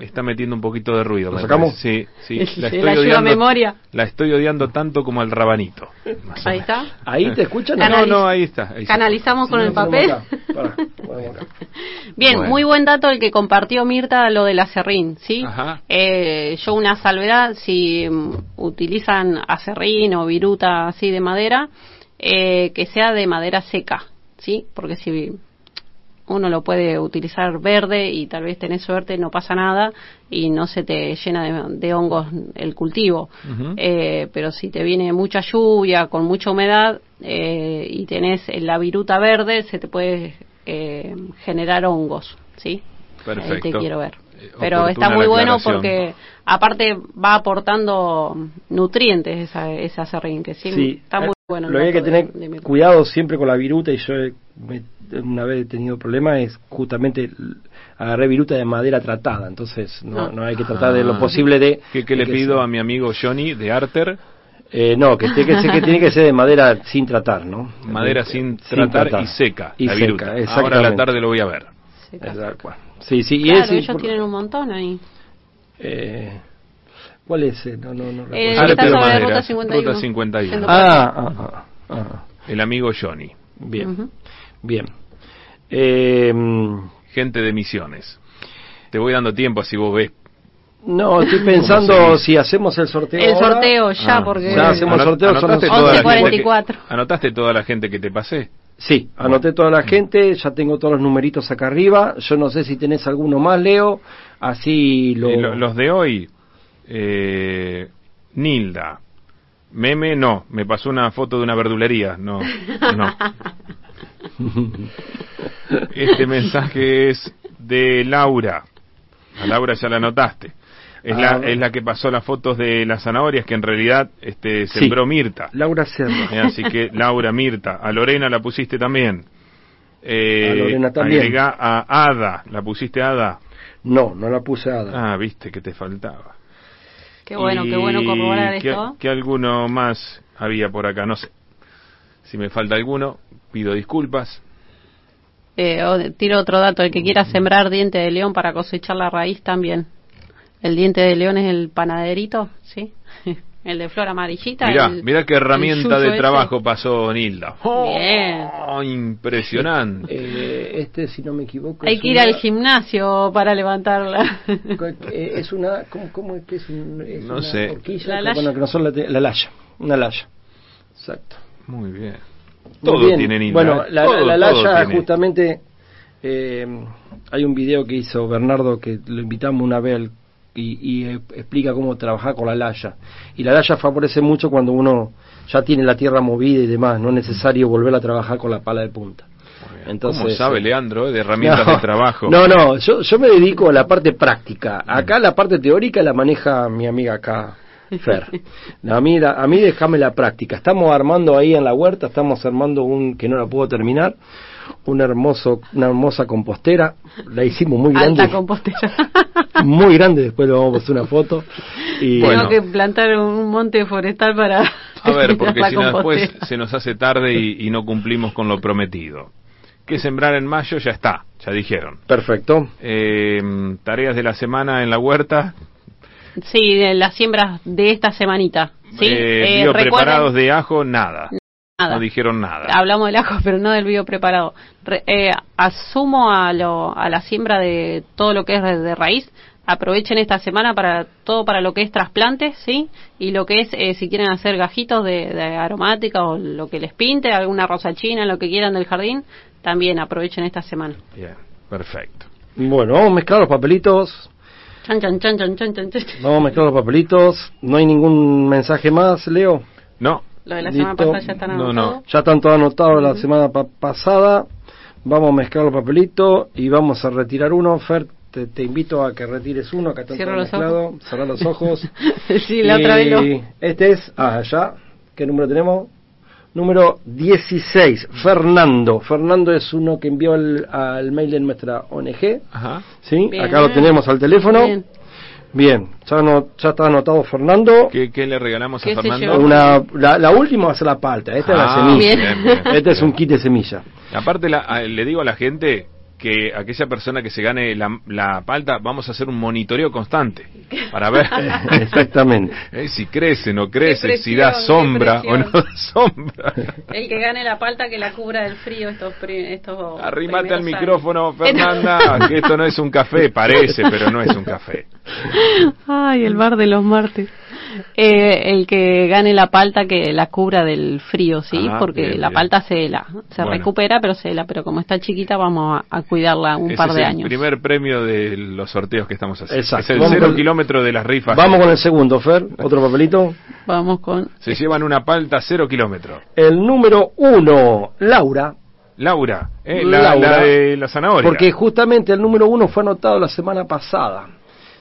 está metiendo un poquito de ruido. ¿Lo sacamos? Sí, sí. La estoy, odiando, memoria. la estoy odiando tanto como el rabanito. Ahí está. ¿Ahí te escuchan? no, no, ahí está. Canalizamos con el papel. Bien, muy buen dato el que compartió Mirta, lo del acerrín, ¿sí? Eh, yo una salvedad, si mm, utilizan acerrín o viruta así de madera, eh, que sea de madera seca, ¿sí? Porque si uno lo puede utilizar verde y tal vez tenés suerte, no pasa nada y no se te llena de, hongos el cultivo. Eh, pero si te viene mucha lluvia, con mucha humedad eh, y tenés la viruta verde, se te puede eh, generar hongos, ¿sí? Perfecto. Ahí te quiero ver. Pero está muy bueno porque aparte va aportando nutrientes esa, esa serrín, que sí, está muy bueno. Lo que hay que tener cuidado siempre con la viruta y yo me una vez he tenido problemas es justamente agarré viruta de madera tratada, entonces no, no hay que tratar de lo ah. posible de... ¿Qué, le pido a mi amigo Johnny de Arter? Eh, no, que, tiene que, ser, que tiene que ser de madera sin tratar, ¿no? Madera sin, tratar, y seca, y la viruta. Ahora a la tarde lo voy a ver. Sí, sí, y ellos tienen un montón ahí. Eh, ¿Cuál es? No, no, no eh, está sobre Ruta 51. Ruta 51. Ah, ah, ah, ah, El amigo Johnny. Bien, bien. Eh, Gente de misiones. Te voy dando tiempo si vos ves. No, estoy pensando si hacemos el sorteo. El sorteo ya, ah, porque. Ya hacemos el sorteo, son 11.44. ¿Anotaste toda la gente que te pasé? Sí, anoté toda la gente, ya tengo todos los numeritos acá arriba. Yo no sé si tenés alguno más, Leo. Así lo... los de hoy, eh, Nilda, Meme no, me pasó una foto de una verdulería, no, no. Este mensaje es de Laura. A Laura ya la notaste. Es, la, Ah. es la que pasó las fotos de las zanahorias que en realidad este, sembró Mirta. Laura Cerro. Eh, Así que Laura, Mirta. A Lorena la pusiste también. Eh, A Lorena también. agregá a Ada. ¿La pusiste Ada? No, no la puse Ada. Ah, viste que te faltaba. Qué bueno, qué bueno corroborar ¿qué- esto. ¿Qué alguno más había por acá? No sé. Si me falta alguno, pido disculpas. Eh, tiro otro dato, el que quiera sembrar diente de león para cosechar la raíz también. El diente de león es el panaderito, ¿sí? el de flor amarillita. Mirá, el- mirá qué herramienta de ese. trabajo pasó Nilda. ¡Oh! Bien. impresionante. Eh, este, si no me equivoco. Hay es que ir una- al gimnasio para levantarla. eh, Es una. ¿Cómo, cómo es que es, un, es No una sé. horquilla? La. Bueno, que no son la, la laya. Una laya. Exacto. Muy bien. Muy Todo bien. tiene Nilda. Bueno, ¿eh? la, Todo, la Laya justamente eh, hay un video que hizo Bernardo que lo invitamos una vez al- y, y, eh, explica cómo trabajar con la Laya. Y la Laya favorece mucho cuando uno ya tiene la tierra movida y demás, no es necesario volver a trabajar con la pala de punta. Entonces, ¿Cómo sabe eh, Leandro eh, de herramientas no, de trabajo? No, no, yo, yo me dedico a la parte práctica. Acá la parte teórica la maneja mi amiga acá, Fer. A mí, a mí déjame la práctica. Estamos armando ahí en la huerta, estamos armando un, que no la puedo terminar, un hermoso, una hermosa compostera. La hicimos muy grande. Alta compostera. muy grande, después le vamos a hacer una foto. Y, Bueno. Tengo que plantar un monte forestal para. A ver, porque si no después se nos hace tarde y, y no cumplimos con lo prometido. Que sembrar en mayo ya está, ya dijeron. Perfecto. Eh, tareas de la semana en la huerta. Sí, de las siembras de esta semanita. ¿sí? Eh, Eh, biopreparados recuerden- de ajo, nada. Nada. No dijeron nada. Hablamos del ajo, pero no del bio preparado. Re- eh, asumo a, lo, a la siembra de todo lo que es de, de raíz. Aprovechen esta semana para todo para lo que es trasplantes, ¿sí? Y lo que es, eh, si quieren hacer gajitos de, de aromática o lo que les pinte, alguna rosa china, lo que quieran del jardín, también aprovechen esta semana. Bien, perfecto. Bueno, vamos a mezclar los papelitos. Chan, chan, chan, chan, chan, chan, chan. Vamos a mezclar los papelitos. No hay ningún mensaje más, Leo. No, Lo de la semana pasada ya están No, anotados. no. Ya están todos anotados la semana pa- pasada. Vamos a mezclar los papelitos y vamos a retirar uno. Fer, te, te invito a que retires uno. Acá está los mezclado. Cerrar los ojos. sí, la otra vez lo... Y Este es, ah, allá. ¿Qué número tenemos? Número 16, Fernando. Fernando es uno que envió al, al mail de nuestra ONG. Ajá. ¿Sí? Bien. Acá lo tenemos al teléfono. Bien. Bien, ya, no, ya está anotado Fernando. ¿Qué, qué le regalamos a ¿Qué se Fernando? Una, la, la última va a ser la palta. Esta es la Ah, semilla. Bien. bien. Este es un kit de semilla. Aparte, la- le digo a la gente que aquella persona que se gane la, la palta, vamos a hacer un monitoreo constante para ver Exactamente. eh, si crece, no crece, si da sombra o no da sombra. El que gane la palta que la cubra del frío estos, pri- estos Arrimate al micrófono, años. Fernanda, que esto no es un café, parece, pero no es un café. Ay, el bar de los martes. Eh, el que gane la palta que la cubra del frío, ¿sí? Ah, Porque bien, la bien. palta se hela, se Bueno. recupera, pero se hela. Pero como está chiquita, vamos a, a cuidarla un Ese par es de el años. primer premio de los sorteos que estamos haciendo. Exacto. Es el Vamos cero con- kilómetro de las rifas. Vamos con el segundo, Fer. Otro papelito. Vamos con. Se llevan una palta cero kilómetro. El número uno, Laura. Laura, eh, la, Laura. la de la zanahoria. Porque justamente el número uno fue anotado la semana pasada.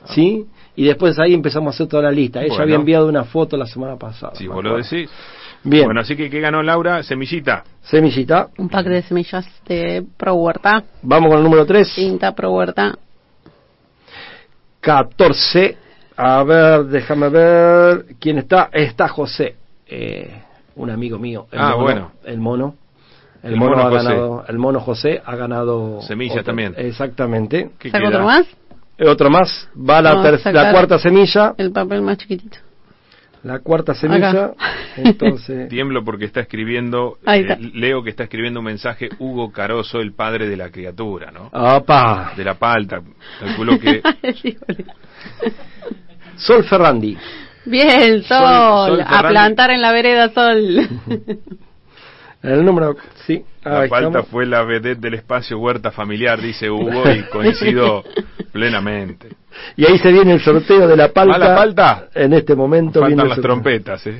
¿Sí? Y después ahí empezamos a hacer toda la lista. Ella Bueno. había enviado una foto la semana pasada. Si me vos lo decís. Bien. Bueno, así que ¿qué ganó Laura? Semillita. Semillita. Un pack de semillas de Pro Huerta. Vamos con el número 3. Tinta Pro Huerta. 14. A ver, déjame ver. ¿Quién está? Está José. Eh, un amigo mío. El Ah, mono, bueno. El mono. El, El mono, mono ha José. ganado. El mono José ha ganado. Semillas otro. también. Exactamente. ¿Qué otro más? Otro más. Va la, ter- la cuarta semilla. El papel más chiquitito. La cuarta semilla. Acá. Entonces. Tiemblo porque está escribiendo, Ahí eh, leo que está escribiendo un mensaje Hugo Caroso, el padre de la criatura, ¿no? ¡Apa! De la palta. Calculo que. Sol Ferrandi. Bien, sol, Sol- Sol a plantar en la vereda sol. El número. Sí. la estamos. fue la vedette del espacio huerta familiar, dice Hugo, y coincido plenamente. Y ahí se viene el sorteo de la palta. ¿Va la palta? En este momento Faltan las trompetas, ¿eh?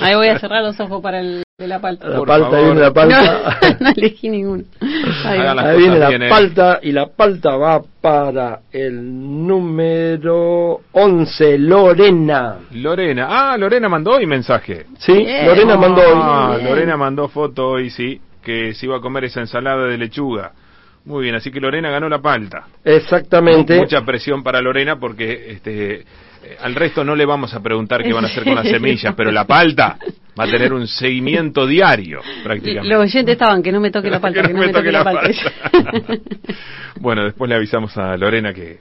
Ahí voy a cerrar los ojos para el de la palta. La Por palta, favor. viene la palta. No, no elegí ninguno. Ahí viene la bien, ¿eh? palta y la palta va para el número 11, Lorena. Lorena. Ah, Lorena mandó hoy mensaje. Sí, Bien. Lorena mandó hoy. Ah. Lorena mandó foto hoy, sí, que se iba a comer esa ensalada de lechuga. Muy bien, así que Lorena ganó la palta. Exactamente. Mucha presión para Lorena porque este al resto no le vamos a preguntar qué van a hacer con las semillas, pero la palta va a tener un seguimiento diario prácticamente. Los oyentes estaban que no me toque la palta, que no me toque la palta. bueno, después le avisamos a Lorena que,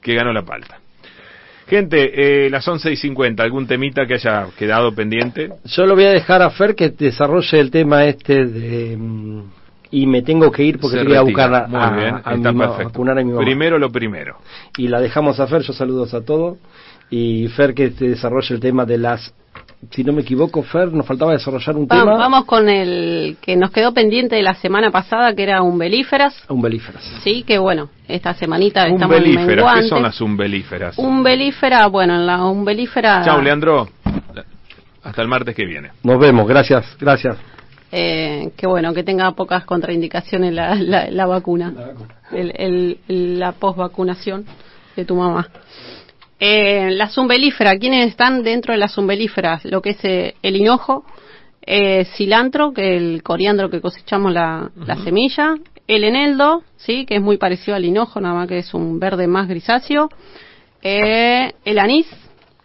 que ganó la palta. Gente, eh, las 11 y 50, ¿algún temita que haya quedado pendiente? Yo lo voy a dejar a Fer que desarrolle el tema este de... mm, Y me tengo que ir porque Se tengo que ir a retira. buscar a, Muy a- bien, a está mi a perfecto. vacunar a mi mamá. Primero lo primero. Y la dejamos a Fer, yo saludos a todos. Y Fer que te desarrolle el tema de las... Si no me equivoco, Fer, nos faltaba desarrollar un tema... Vamos con el que nos quedó pendiente de la semana pasada, que era umbelíferas. Umbelíferas. Sí, que bueno, esta semanita estamos Umbelíferas, ¿qué son las umbelíferas? Umbelífera, bueno, en la umbelífera... Chao, Leandro. Hasta el martes que viene. Nos vemos, gracias, gracias. Eh, que bueno, que tenga pocas contraindicaciones la, la, la vacuna, el, el- el- la posvacunación de tu mamá. Eh, la zumbelífera, ¿quiénes están dentro de las zumbelíferas? Lo que es eh, el hinojo, eh, cilantro, que el coriandro que cosechamos la, la semilla, el eneldo, sí, que es muy parecido al hinojo, nada más que es un verde más grisáceo, eh, el anís,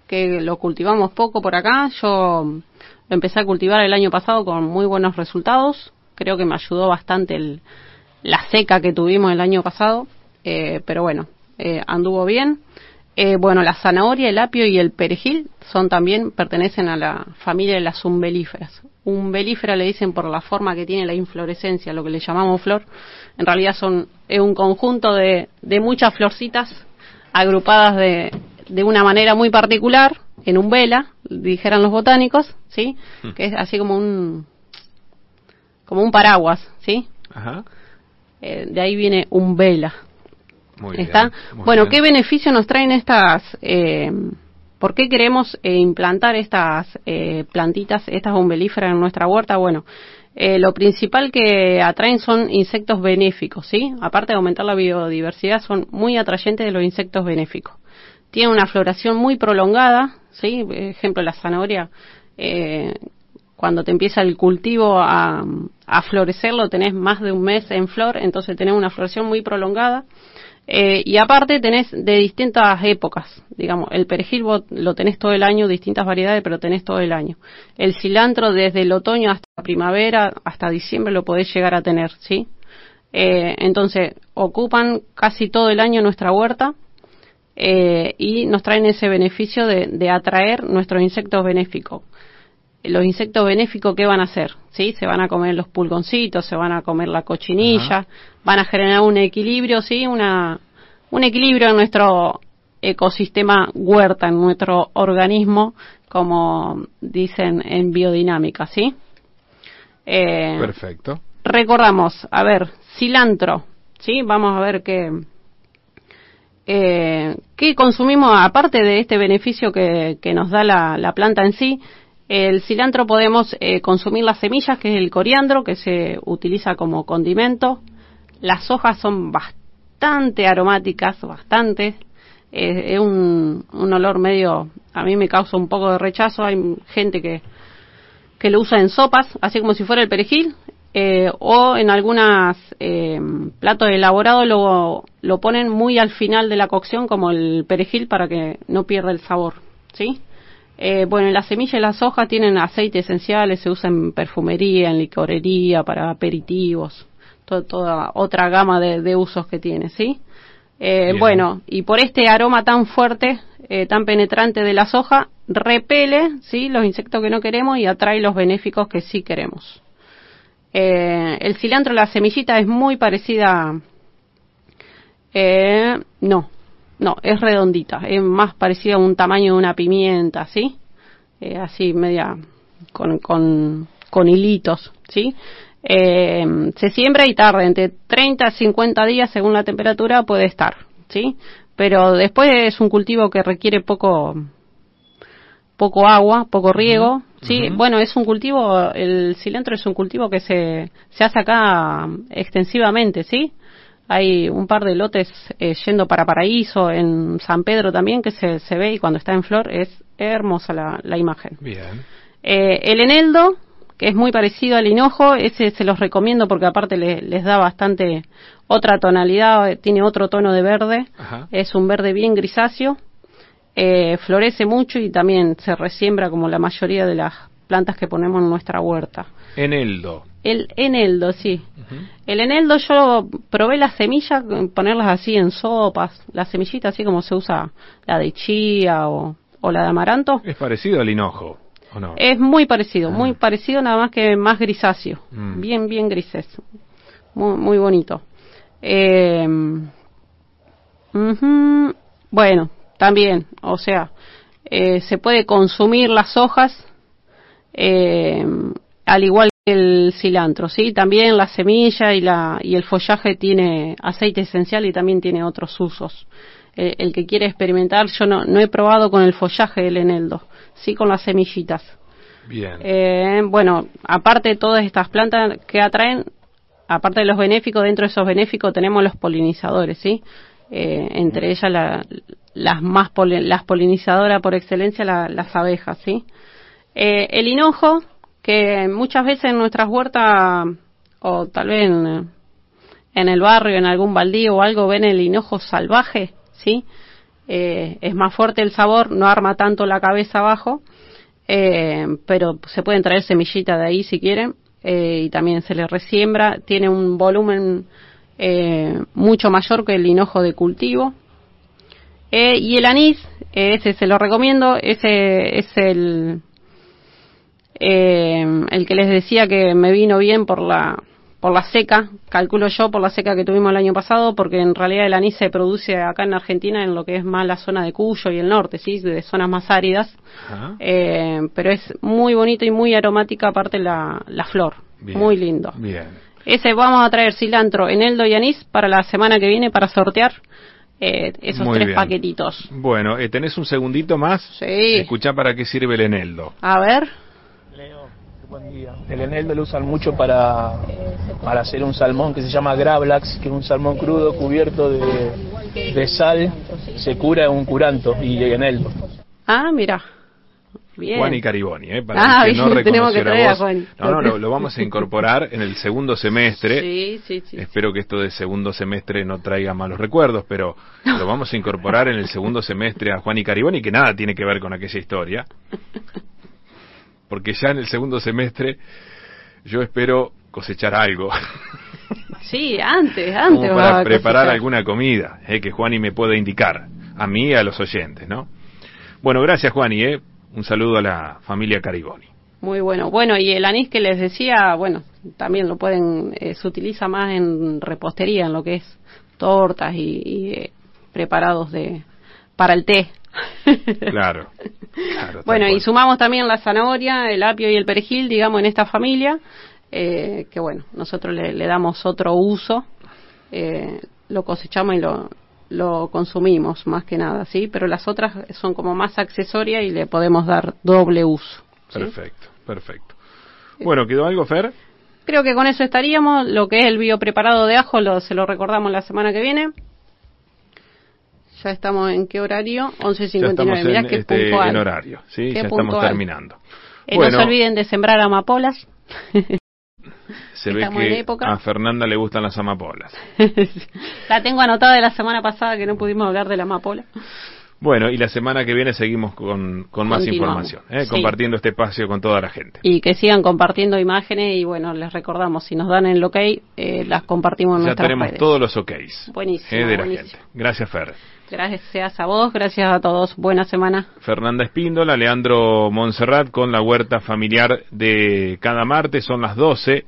que lo cultivamos poco por acá, yo lo empecé a cultivar el año pasado con muy buenos resultados, creo que me ayudó bastante el- la seca que tuvimos el año pasado, eh, pero bueno, eh, anduvo bien. Eh, bueno, la zanahoria, el apio y el perejil son también, pertenecen a la familia de las umbelíferas. Umbelífera le dicen por la forma que tiene la inflorescencia, lo que le llamamos flor. En realidad son es un conjunto de, de muchas florcitas agrupadas de, de una manera muy particular, en umbela, dijeran los botánicos, ¿sí? Que es así como un, como un paraguas, ¿sí? Ajá. Eh, de ahí viene umbela. Muy bien. ¿Está? muy Bueno, bien. ¿qué beneficio nos traen estas? Eh, ¿Por qué queremos eh, implantar estas eh, plantitas, estas umbelíferas en nuestra huerta? Bueno, eh, lo principal que atraen son insectos benéficos, ¿sí? Aparte de aumentar la biodiversidad, son muy atrayentes de los insectos benéficos. Tienen una floración muy prolongada, ¿sí? Por ejemplo, la zanahoria, cuando te empieza el cultivo a, a florecer, lo tenés más de un mes en flor, entonces tenés una floración muy prolongada. Eh, y aparte tenés de distintas épocas, digamos, el perejil vos lo tenés todo el año, distintas variedades, pero tenés todo el año. El cilantro desde el otoño hasta la primavera, hasta diciembre lo podés llegar a tener, ¿sí? Eh, entonces, ocupan casi todo el año nuestra huerta eh, y nos traen ese beneficio de, de atraer nuestros insectos benéficos. Los insectos benéficos, ¿qué van a hacer? ¿Sí? Se van a comer los pulgoncitos, se van a comer la cochinilla, van a generar un equilibrio, ¿sí? Una, un equilibrio en nuestro ecosistema huerta, en nuestro organismo, como dicen en biodinámica, ¿sí? Eh, Perfecto. recordamos, a ver, cilantro, ¿sí? Vamos a ver qué, eh, qué consumimos, aparte de este beneficio que, que nos da la, la planta en sí. El cilantro podemos eh, consumir las semillas, que es el coriandro, que se utiliza como condimento. Las hojas son bastante aromáticas, bastante. Es un, un olor medio, a mí me causa un poco de rechazo. Hay gente que, que lo usa en sopas, así como si fuera el perejil, eh, o en algunos eh, platos elaborados lo, lo ponen muy al final de la cocción como el perejil para que no pierda el sabor, ¿sí? Eh, bueno, las semillas y las hojas tienen aceites esenciales, se usan en perfumería, en licorería, para aperitivos, to- toda otra gama de, de usos que tiene, ¿sí? Eh, bueno, y por este aroma tan fuerte, eh, tan penetrante de las hojas, repele, ¿sí? Los insectos que no queremos y atrae los benéficos que sí queremos. Eh, el cilantro, la semillita es muy parecida. Eh, no, no, es redondita, es más parecida a un tamaño de una pimienta, ¿sí? Eh, así, media con, con, con hilitos, ¿sí? Eh, se siembra y tarda entre 30 a 50 días según la temperatura puede estar, ¿sí? Pero después es un cultivo que requiere poco poco agua, poco riego. Sí, bueno, es un cultivo, el cilantro es un cultivo que se, se hace acá extensivamente, ¿sí? Hay un par de lotes eh, yendo para Paraíso, en San Pedro también, que se, se ve y cuando está en flor es hermosa la, la imagen. Bien. Eh, el eneldo, que es muy parecido al hinojo, ese se los recomiendo porque aparte le- les da bastante otra tonalidad, eh, tiene otro tono de verde, Ajá. es un verde bien grisáceo, eh, florece mucho y también se resiembra como la mayoría de las plantas que ponemos en nuestra huerta. Eneldo. El eneldo, sí. El eneldo yo probé las semillas, ponerlas así en sopas, las semillitas así como se usa la de chía o, o la de amaranto. Es parecido al hinojo, ¿o no? Es muy parecido, muy parecido nada más que más grisáceo. Mm. Bien, bien grises. Muy, muy bonito. Eh, bueno, también, o sea, eh, se puede consumir las hojas eh, al igual que el cilantro, ¿sí? También la semilla y, la, y el follaje tiene aceite esencial y también tiene otros usos. Eh, el que quiere experimentar, yo no, no he probado con el follaje del eneldo, sí con las semillitas. Bien. Eh, bueno, aparte de todas estas plantas que atraen, aparte de los benéficos, dentro de esos benéficos tenemos los polinizadores, ¿sí? Eh, entre ellas la- las más poli- las polinizadoras por excelencia, la- las abejas, ¿sí? Eh, el hinojo, que muchas veces en nuestras huertas, o tal vez en, en el barrio, en algún baldío o algo, ven el hinojo salvaje, ¿sí? Eh, es más fuerte el sabor, no arma tanto la cabeza abajo, eh, pero se pueden traer semillitas de ahí si quieren, eh, y también se le resiembra, tiene un volumen mucho mayor que el hinojo de cultivo. Y el anís, ese se lo recomiendo, ese es el, eh, el que les decía que me vino bien por la por la seca, calculo yo por la seca que tuvimos el año pasado, porque en realidad el anís se produce acá en Argentina en lo que es más la zona de Cuyo y el norte, sí, de zonas más áridas, eh, pero es muy bonito y muy aromática aparte la, la flor, Bien. muy lindo. Bien. Ese vamos a traer cilantro, eneldo y anís para la semana que viene para sortear eh, esos Muy tres bien. paquetitos. Bueno, eh, ¿tenés un segundito más? Sí. Escuchá para qué sirve el eneldo. A ver, buen día. El eneldo lo usan mucho para, para hacer un salmón que se llama gravlax, que es un salmón crudo cubierto de, de sal, se cura en un curanto y eneldo. ah, mira, bien. Juan y Cariboni, ¿eh? Para Ah, que no tenemos que traer a. Juan. No, no, lo, lo vamos a incorporar en el segundo semestre. Sí, sí, sí. Espero que esto de segundo semestre no traiga malos recuerdos, pero lo vamos a incorporar en el segundo semestre a Juan y Cariboni, que nada tiene que ver con aquella historia. Porque ya en el segundo semestre yo espero cosechar algo. Sí, antes, antes. como para preparar alguna comida, eh, que Juani me pueda indicar, a mí y a los oyentes, ¿no? Bueno, gracias Juani, ¿eh? Un saludo a la familia Cariboni. Muy bueno. Bueno, y el anís que les decía, bueno, también lo pueden, eh, se utiliza más en repostería, en lo que es tortas y, y, eh, preparados de para el té. Claro. Bueno, y sumamos también la zanahoria, el apio y el perejil, digamos, en esta familia, eh, que bueno, nosotros le, le damos otro uso, eh, lo cosechamos y lo, lo consumimos más que nada, ¿sí? Pero las otras son como más accesorias y le podemos dar doble uso. ¿sí? Perfecto, perfecto. Bueno, ¿quedó algo, Fer? Creo que con eso estaríamos. Lo que es el biopreparado de ajo lo, se lo recordamos la semana que viene. Ya estamos en qué horario? Ya 11.59. estamos Mirá en, qué este, puntual. en horario, ¿sí? Ya estamos terminando. Eh, bueno, No se olviden de sembrar amapolas. se ve estamos en que época. a Fernanda le gustan las amapolas. la tengo anotada de la semana pasada que no pudimos hablar de la amapola. Bueno, y la semana que viene seguimos con, con más información, ¿eh? Sí. compartiendo este espacio con toda la gente. Y que sigan compartiendo imágenes y bueno, les recordamos, si nos dan el ok, eh, las compartimos en Ya nuestras tenemos redes. todos los OKs Buenísimo, ¿eh? de la buenísimo. gente. Gracias, Fer. Gracias a vos, gracias a todos. Buena semana. Fernanda Espíndola, Leandro Montserrat con la huerta familiar de cada martes, son las 12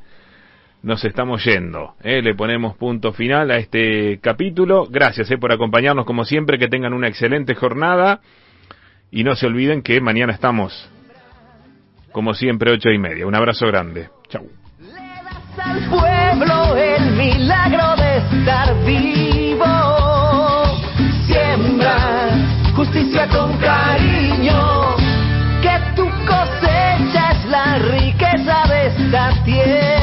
nos estamos yendo. ¿eh? Le ponemos punto final a este capítulo. Gracias ¿eh? por acompañarnos como siempre, que tengan una excelente jornada y no se olviden que mañana estamos, como siempre, ocho y media. Un abrazo grande. Chau. Le das al pueblo el milagro de estar vivo. Siembra justicia con cariño, que tu cosecha es la riqueza de esta tierra.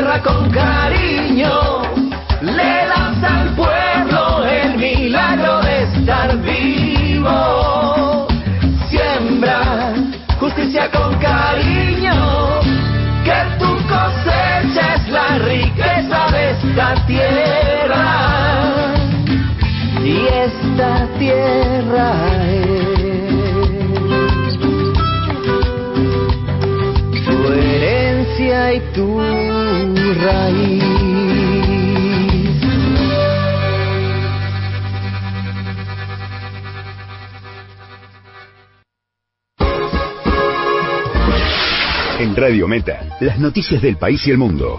Tierra con cariño, le das al pueblo el milagro de estar vivo. Siembra justicia con cariño, que tu cosecha es la riqueza de esta tierra. Y esta tierra es tu herencia y tu En Radio Meta, las noticias del país y el mundo.